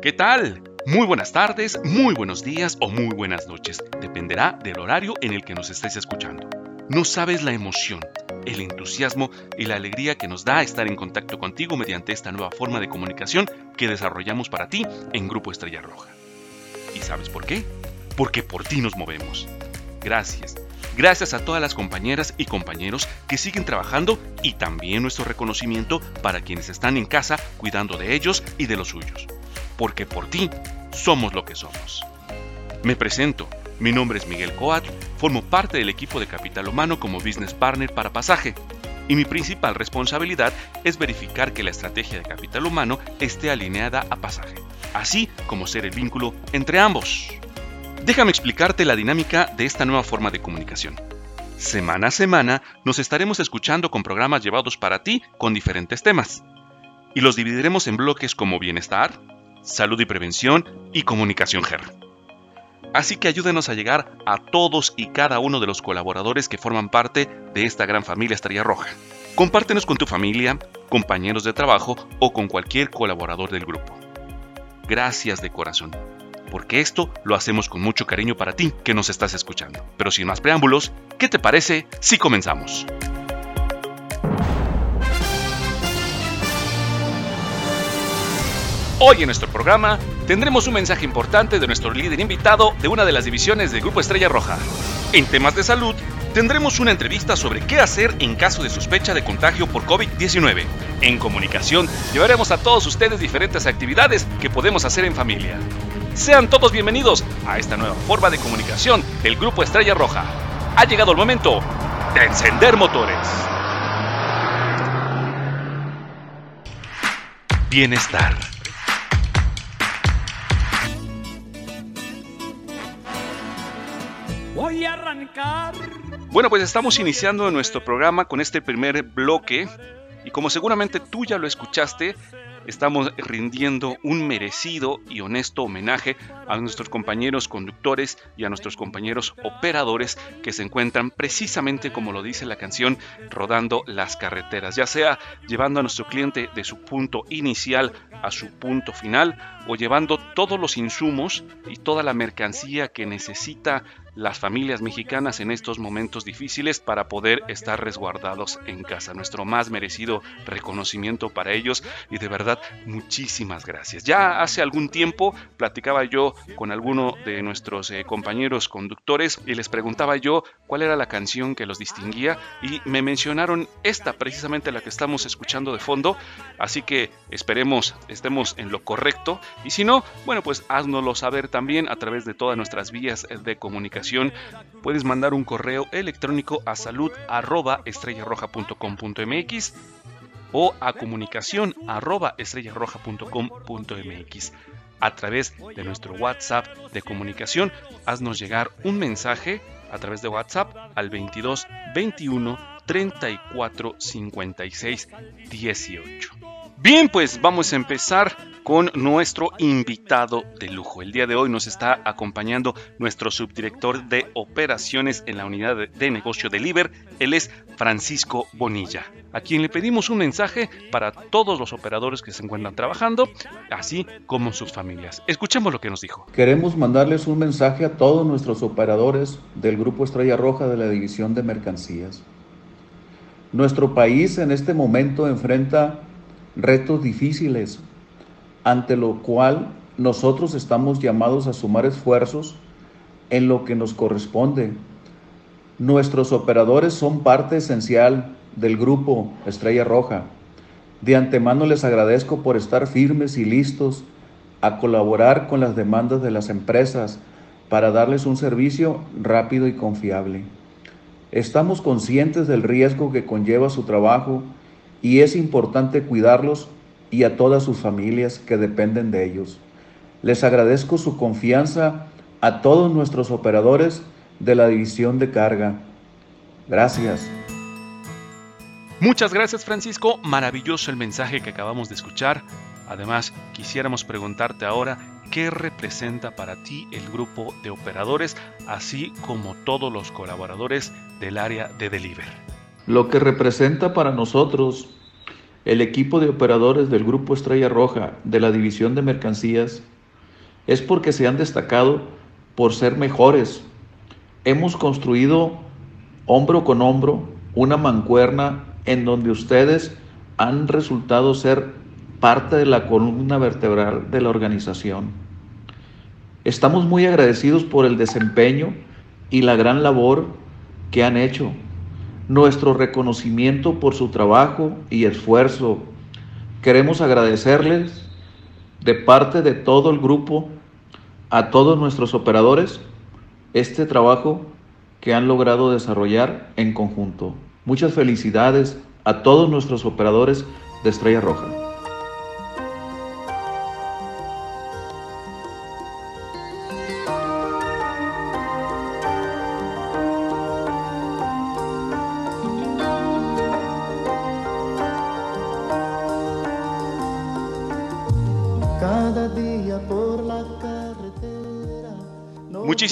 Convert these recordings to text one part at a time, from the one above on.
¿Qué tal? Muy buenas tardes, muy buenos días o muy buenas noches. Dependerá del horario en el que nos estéis escuchando. No sabes la emoción, el entusiasmo y la alegría que nos da estar en contacto contigo mediante esta nueva forma de comunicación que desarrollamos para ti en Grupo Estrella Roja. ¿Y sabes por qué? Porque por ti nos movemos. Gracias. Gracias a todas las compañeras y compañeros que siguen trabajando y también nuestro reconocimiento para quienes están en casa cuidando de ellos y de los suyos. Porque por ti somos lo que somos. Me presento. Mi nombre es Miguel Coat, formo parte del equipo de Capital Humano como Business Partner para Pasaje y mi principal responsabilidad es verificar que la estrategia de capital humano esté alineada a pasaje, así como ser el vínculo entre ambos. Déjame explicarte la dinámica de esta nueva forma de comunicación. Semana a semana nos estaremos escuchando con programas llevados para ti con diferentes temas. Y los dividiremos en bloques como bienestar, salud y prevención y comunicación GER. Así que ayúdenos a llegar a todos y cada uno de los colaboradores que forman parte de esta gran familia Estrella Roja. Compártenos con tu familia, compañeros de trabajo o con cualquier colaborador del grupo. Gracias de corazón porque esto lo hacemos con mucho cariño para ti que nos estás escuchando. Pero sin más preámbulos, ¿qué te parece si comenzamos? Hoy en nuestro programa tendremos un mensaje importante de nuestro líder invitado de una de las divisiones del Grupo Estrella Roja. En temas de salud, tendremos una entrevista sobre qué hacer en caso de sospecha de contagio por COVID-19. En comunicación, llevaremos a todos ustedes diferentes actividades que podemos hacer en familia. Sean todos bienvenidos a esta nueva forma de comunicación del Grupo Estrella Roja. Ha llegado el momento de encender motores. Bienestar. Arrancar. Bueno, pues estamos iniciando nuestro programa con este primer bloque y como seguramente tú ya lo escuchaste, estamos rindiendo un merecido y honesto homenaje a nuestros compañeros conductores y a nuestros compañeros operadores que se encuentran precisamente como lo dice la canción, rodando las carreteras, ya sea llevando a nuestro cliente de su punto inicial a su punto final o llevando todos los insumos y toda la mercancía que necesita las familias mexicanas en estos momentos difíciles para poder estar resguardados en casa. Nuestro más merecido reconocimiento para ellos y de verdad muchísimas gracias. Ya hace algún tiempo platicaba yo con alguno de nuestros eh, compañeros conductores y les preguntaba yo cuál era la canción que los distinguía y me mencionaron esta precisamente la que estamos escuchando de fondo, así que esperemos estemos en lo correcto y si no, bueno pues háznoslo saber también a través de todas nuestras vías de comunicación puedes mandar un correo electrónico a salud o a comunicación A través de nuestro WhatsApp de comunicación, haznos llegar un mensaje a través de WhatsApp al 22 21 34 56 18. Bien, pues vamos a empezar con nuestro invitado de lujo. El día de hoy nos está acompañando nuestro subdirector de operaciones en la unidad de negocio de Liber. Él es Francisco Bonilla, a quien le pedimos un mensaje para todos los operadores que se encuentran trabajando, así como sus familias. Escuchemos lo que nos dijo. Queremos mandarles un mensaje a todos nuestros operadores del Grupo Estrella Roja de la División de Mercancías. Nuestro país en este momento enfrenta retos difíciles, ante lo cual nosotros estamos llamados a sumar esfuerzos en lo que nos corresponde. Nuestros operadores son parte esencial del grupo Estrella Roja. De antemano les agradezco por estar firmes y listos a colaborar con las demandas de las empresas para darles un servicio rápido y confiable. Estamos conscientes del riesgo que conlleva su trabajo y es importante cuidarlos y a todas sus familias que dependen de ellos. Les agradezco su confianza a todos nuestros operadores de la división de carga. Gracias. Muchas gracias Francisco, maravilloso el mensaje que acabamos de escuchar. Además, quisiéramos preguntarte ahora qué representa para ti el grupo de operadores, así como todos los colaboradores del área de Deliver lo que representa para nosotros el equipo de operadores del Grupo Estrella Roja de la División de Mercancías es porque se han destacado por ser mejores. Hemos construido hombro con hombro una mancuerna en donde ustedes han resultado ser parte de la columna vertebral de la organización. Estamos muy agradecidos por el desempeño y la gran labor que han hecho. Nuestro reconocimiento por su trabajo y esfuerzo. Queremos agradecerles de parte de todo el grupo a todos nuestros operadores este trabajo que han logrado desarrollar en conjunto. Muchas felicidades a todos nuestros operadores de Estrella Roja.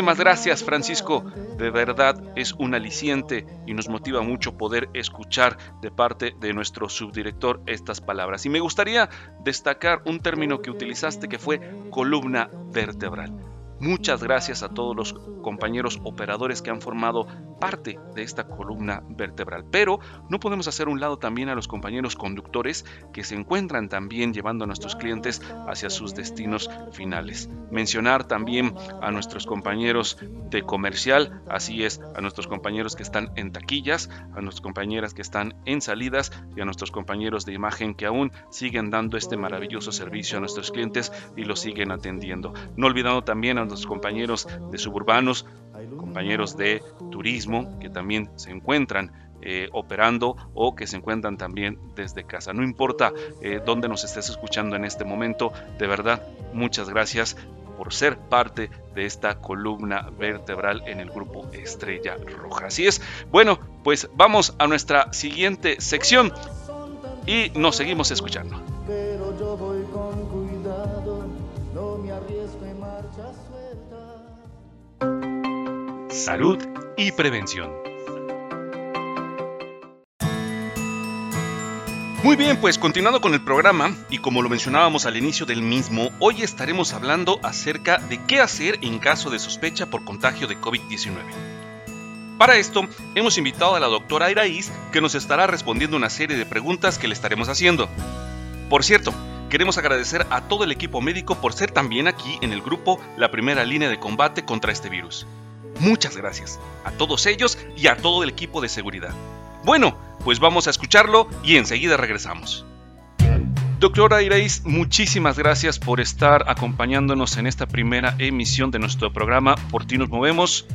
Muchísimas gracias Francisco, de verdad es un aliciente y nos motiva mucho poder escuchar de parte de nuestro subdirector estas palabras. Y me gustaría destacar un término que utilizaste que fue columna vertebral. Muchas gracias a todos los compañeros operadores que han formado parte de esta columna vertebral. Pero no podemos hacer un lado también a los compañeros conductores que se encuentran también llevando a nuestros clientes hacia sus destinos finales. Mencionar también a nuestros compañeros de comercial, así es, a nuestros compañeros que están en taquillas, a nuestras compañeras que están en salidas y a nuestros compañeros de imagen que aún siguen dando este maravilloso servicio a nuestros clientes y lo siguen atendiendo. No olvidando también a los compañeros de suburbanos, compañeros de turismo que también se encuentran eh, operando o que se encuentran también desde casa. No importa eh, dónde nos estés escuchando en este momento, de verdad, muchas gracias por ser parte de esta columna vertebral en el grupo Estrella Roja. Así es, bueno, pues vamos a nuestra siguiente sección y nos seguimos escuchando. Salud y prevención. Muy bien, pues continuando con el programa, y como lo mencionábamos al inicio del mismo, hoy estaremos hablando acerca de qué hacer en caso de sospecha por contagio de COVID-19. Para esto, hemos invitado a la doctora Iraíz, que nos estará respondiendo una serie de preguntas que le estaremos haciendo. Por cierto, queremos agradecer a todo el equipo médico por ser también aquí en el grupo la primera línea de combate contra este virus. Muchas gracias a todos ellos y a todo el equipo de seguridad. Bueno, pues vamos a escucharlo y enseguida regresamos. Doctora Irais, muchísimas gracias por estar acompañándonos en esta primera emisión de nuestro programa Por ti nos movemos.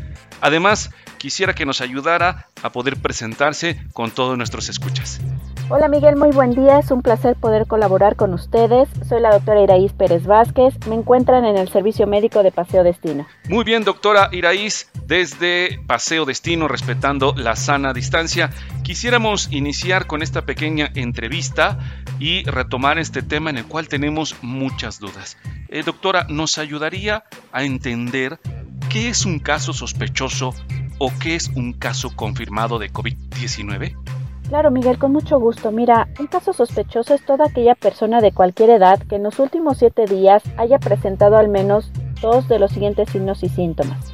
Además, quisiera que nos ayudara a poder presentarse con todos nuestros escuchas. Hola Miguel, muy buen día. Es un placer poder colaborar con ustedes. Soy la doctora Iraíz Pérez Vázquez. Me encuentran en el Servicio Médico de Paseo Destino. Muy bien, doctora Iraíz, desde Paseo Destino, respetando la sana distancia, quisiéramos iniciar con esta pequeña entrevista y retomar este tema en el cual tenemos muchas dudas. Eh, doctora, ¿nos ayudaría a entender qué es un caso sospechoso o qué es un caso confirmado de COVID-19? Claro, Miguel, con mucho gusto. Mira, un caso sospechoso es toda aquella persona de cualquier edad que en los últimos siete días haya presentado al menos dos de los siguientes signos y síntomas.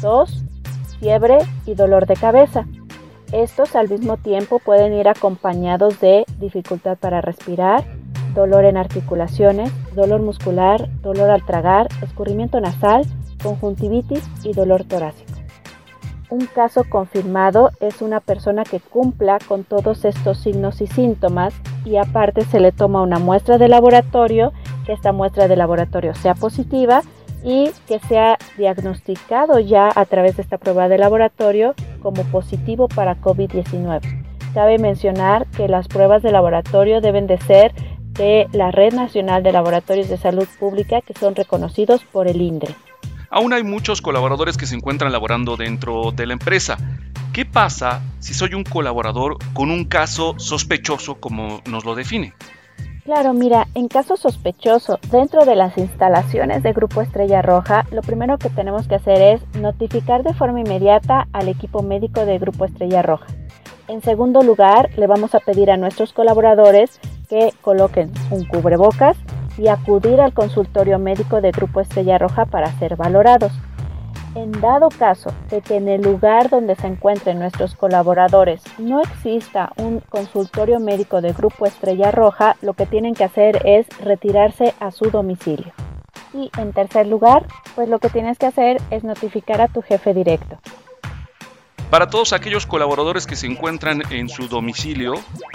Tos, fiebre y dolor de cabeza. Estos al mismo tiempo pueden ir acompañados de dificultad para respirar, dolor en articulaciones, dolor muscular, dolor al tragar, escurrimiento nasal, conjuntivitis y dolor torácico. Un caso confirmado es una persona que cumpla con todos estos signos y síntomas y aparte se le toma una muestra de laboratorio, que esta muestra de laboratorio sea positiva y que sea diagnosticado ya a través de esta prueba de laboratorio como positivo para COVID-19. Cabe mencionar que las pruebas de laboratorio deben de ser de la Red Nacional de Laboratorios de Salud Pública que son reconocidos por el INDRE. Aún hay muchos colaboradores que se encuentran laborando dentro de la empresa. ¿Qué pasa si soy un colaborador con un caso sospechoso como nos lo define? Claro, mira, en caso sospechoso, dentro de las instalaciones de Grupo Estrella Roja, lo primero que tenemos que hacer es notificar de forma inmediata al equipo médico de Grupo Estrella Roja. En segundo lugar, le vamos a pedir a nuestros colaboradores que coloquen un cubrebocas y acudir al consultorio médico de Grupo Estrella Roja para ser valorados. En dado caso de que en el lugar donde se encuentren nuestros colaboradores no exista un consultorio médico de Grupo Estrella Roja, lo que tienen que hacer es retirarse a su domicilio. Y en tercer lugar, pues lo que tienes que hacer es notificar a tu jefe directo. Para todos aquellos colaboradores que se encuentran en su domicilio,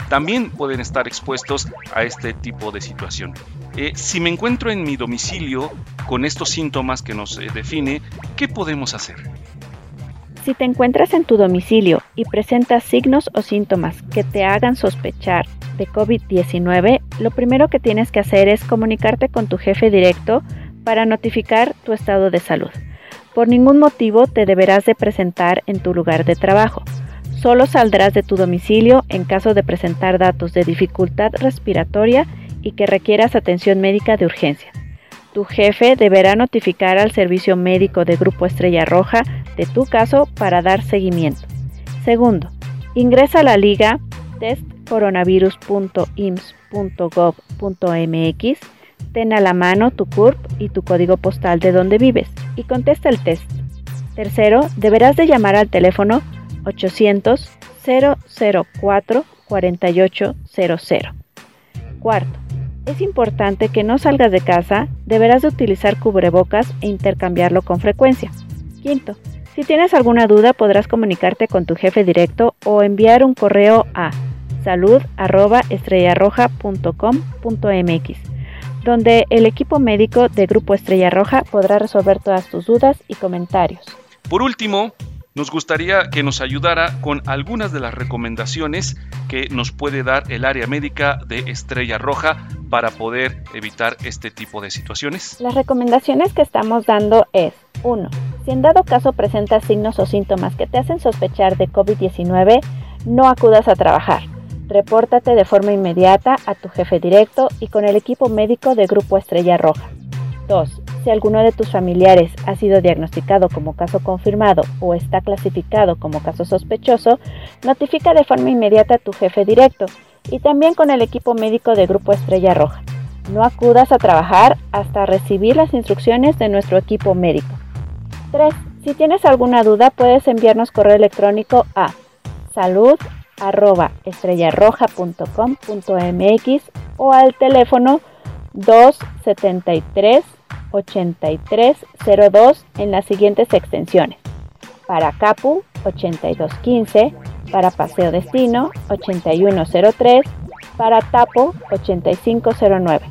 también pueden estar expuestos a este tipo de situación. Eh, si me encuentro en mi domicilio con estos síntomas que nos eh, define, ¿qué podemos hacer? Si te encuentras en tu domicilio y presentas signos o síntomas que te hagan sospechar de COVID-19, lo primero que tienes que hacer es comunicarte con tu jefe directo para notificar tu estado de salud. Por ningún motivo te deberás de presentar en tu lugar de trabajo. Solo saldrás de tu domicilio en caso de presentar datos de dificultad respiratoria y que requieras atención médica de urgencia. Tu jefe deberá notificar al servicio médico de Grupo Estrella Roja de tu caso para dar seguimiento. Segundo, ingresa a la liga testcoronavirus.ims.gov.mx Ten a la mano tu CURP y tu código postal de donde vives y contesta el test. Tercero, deberás de llamar al teléfono 800 004 4800. Cuarto, es importante que no salgas de casa, deberás de utilizar cubrebocas e intercambiarlo con frecuencia. Quinto, si tienes alguna duda podrás comunicarte con tu jefe directo o enviar un correo a salud@estrellarroja.com.mx donde el equipo médico de Grupo Estrella Roja podrá resolver todas tus dudas y comentarios. Por último, nos gustaría que nos ayudara con algunas de las recomendaciones que nos puede dar el área médica de Estrella Roja para poder evitar este tipo de situaciones. Las recomendaciones que estamos dando es 1. Si en dado caso presentas signos o síntomas que te hacen sospechar de COVID-19, no acudas a trabajar. Repórtate de forma inmediata a tu jefe directo y con el equipo médico de Grupo Estrella Roja. 2. Si alguno de tus familiares ha sido diagnosticado como caso confirmado o está clasificado como caso sospechoso, notifica de forma inmediata a tu jefe directo y también con el equipo médico de Grupo Estrella Roja. No acudas a trabajar hasta recibir las instrucciones de nuestro equipo médico. 3. Si tienes alguna duda puedes enviarnos correo electrónico a salud arroba estrellarroja.com.mx o al teléfono 273 8302 en las siguientes extensiones. Para Capu 8215, para Paseo Destino 8103, para Tapo 8509.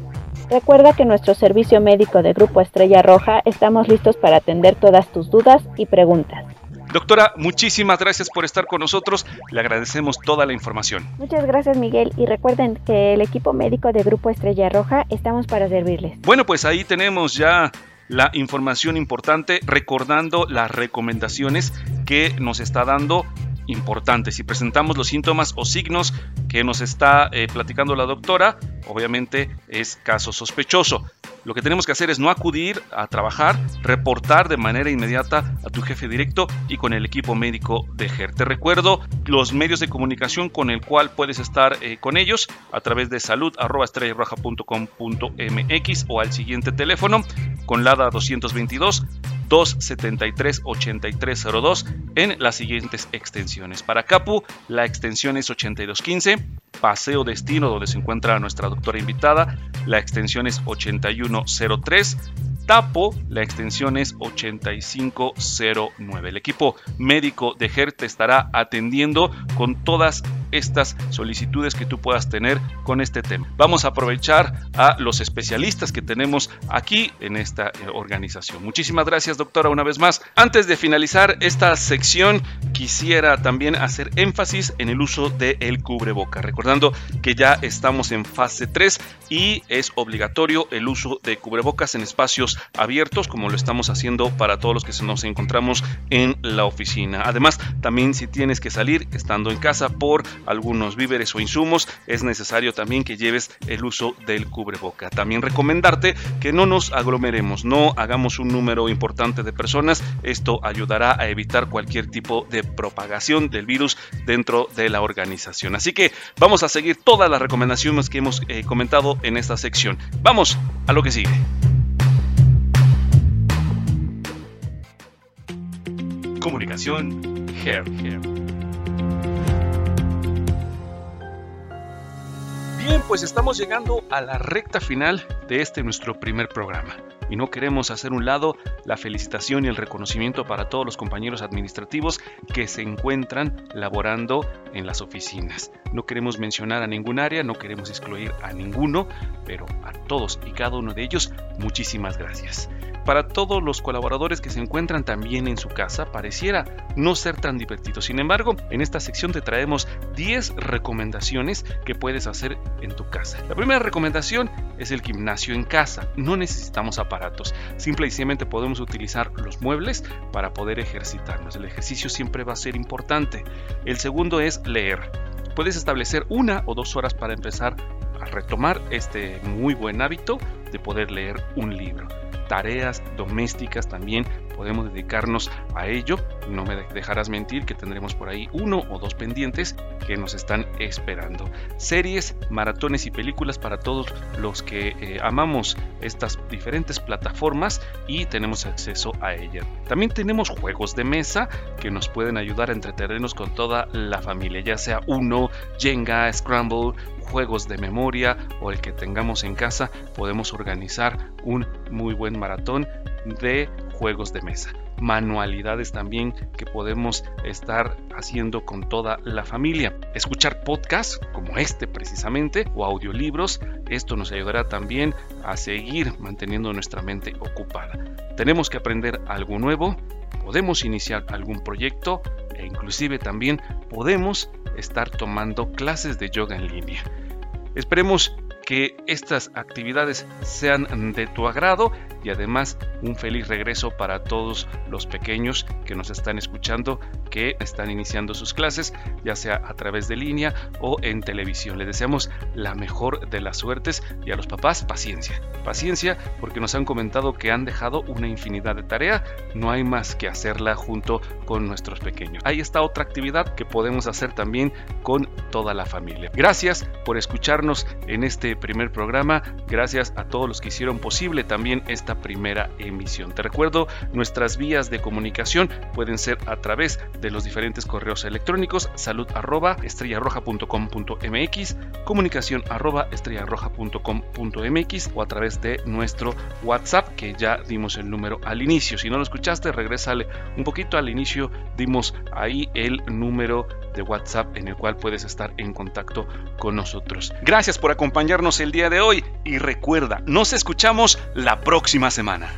Recuerda que nuestro servicio médico de Grupo Estrella Roja estamos listos para atender todas tus dudas y preguntas. Doctora, muchísimas gracias por estar con nosotros. Le agradecemos toda la información. Muchas gracias, Miguel. Y recuerden que el equipo médico de Grupo Estrella Roja estamos para servirles. Bueno, pues ahí tenemos ya la información importante, recordando las recomendaciones que nos está dando importante. Si presentamos los síntomas o signos que nos está eh, platicando la doctora, obviamente es caso sospechoso. Lo que tenemos que hacer es no acudir a trabajar, reportar de manera inmediata a tu jefe directo y con el equipo médico de GER. Te recuerdo los medios de comunicación con el cual puedes estar eh, con ellos a través de salud.estrellarroja.com.mx o al siguiente teléfono con LADA 222 273-8302 en las siguientes extensiones. Para Capu, la extensión es 8215. Paseo Destino, donde se encuentra nuestra doctora invitada, la extensión es 8103. Tapo, la extensión es 8509. El equipo médico de GERT estará atendiendo con todas estas solicitudes que tú puedas tener con este tema. Vamos a aprovechar a los especialistas que tenemos aquí en esta eh, organización. Muchísimas gracias, doctora, una vez más. Antes de finalizar esta sección, quisiera también hacer énfasis en el uso del el cubreboca, recordando que ya estamos en fase 3 y es obligatorio el uso de cubrebocas en espacios abiertos, como lo estamos haciendo para todos los que nos encontramos en la oficina. Además, también si tienes que salir estando en casa por algunos víveres o insumos, es necesario también que lleves el uso del cubreboca. También recomendarte que no nos aglomeremos, no hagamos un número importante de personas. Esto ayudará a evitar cualquier tipo de propagación del virus dentro de la organización. Así que vamos a seguir todas las recomendaciones que hemos eh, comentado en esta sección. Vamos a lo que sigue. Comunicación. Bien, pues estamos llegando a la recta final de este nuestro primer programa y no queremos hacer un lado la felicitación y el reconocimiento para todos los compañeros administrativos que se encuentran laborando en las oficinas. No queremos mencionar a ningún área, no queremos excluir a ninguno, pero a todos y cada uno de ellos, muchísimas gracias. Para todos los colaboradores que se encuentran también en su casa, pareciera no ser tan divertido. Sin embargo, en esta sección te traemos 10 recomendaciones que puedes hacer en tu casa. La primera recomendación es el gimnasio en casa. No necesitamos aparatos. Simple y simplemente podemos utilizar los muebles para poder ejercitarnos. El ejercicio siempre va a ser importante. El segundo es leer. Puedes establecer una o dos horas para empezar a retomar este muy buen hábito de poder leer un libro tareas domésticas también podemos dedicarnos a ello. No me dejarás mentir que tendremos por ahí uno o dos pendientes que nos están esperando. Series, maratones y películas para todos los que eh, amamos estas diferentes plataformas y tenemos acceso a ellas. También tenemos juegos de mesa que nos pueden ayudar a entretenernos con toda la familia, ya sea uno, Jenga, Scramble, juegos de memoria o el que tengamos en casa, podemos organizar un muy buen maratón de juegos de mesa. Manualidades también que podemos estar haciendo con toda la familia. Escuchar podcasts como este precisamente o audiolibros. Esto nos ayudará también a seguir manteniendo nuestra mente ocupada. Tenemos que aprender algo nuevo. Podemos iniciar algún proyecto e inclusive también podemos estar tomando clases de yoga en línea. Esperemos que estas actividades sean de tu agrado y además un feliz regreso para todos los pequeños que nos están escuchando, que están iniciando sus clases, ya sea a través de línea o en televisión. Les deseamos la mejor de las suertes y a los papás paciencia. Paciencia porque nos han comentado que han dejado una infinidad de tarea, no hay más que hacerla junto con nuestros pequeños. Ahí está otra actividad que podemos hacer también con toda la familia. Gracias por escucharnos en primer programa, gracias a todos los que hicieron posible también esta primera emisión. Te recuerdo, nuestras vías de comunicación pueden ser a través de los diferentes correos electrónicos salud arroba estrellarroja.com.mx, comunicación arroba estrellarroja.com.mx o a través de nuestro WhatsApp que ya dimos el número al inicio. Si no lo escuchaste, regrésale un poquito al inicio, dimos ahí el número de WhatsApp en el cual puedes estar en contacto con nosotros. Gracias por acompañarnos el día de hoy y recuerda, nos escuchamos la próxima semana.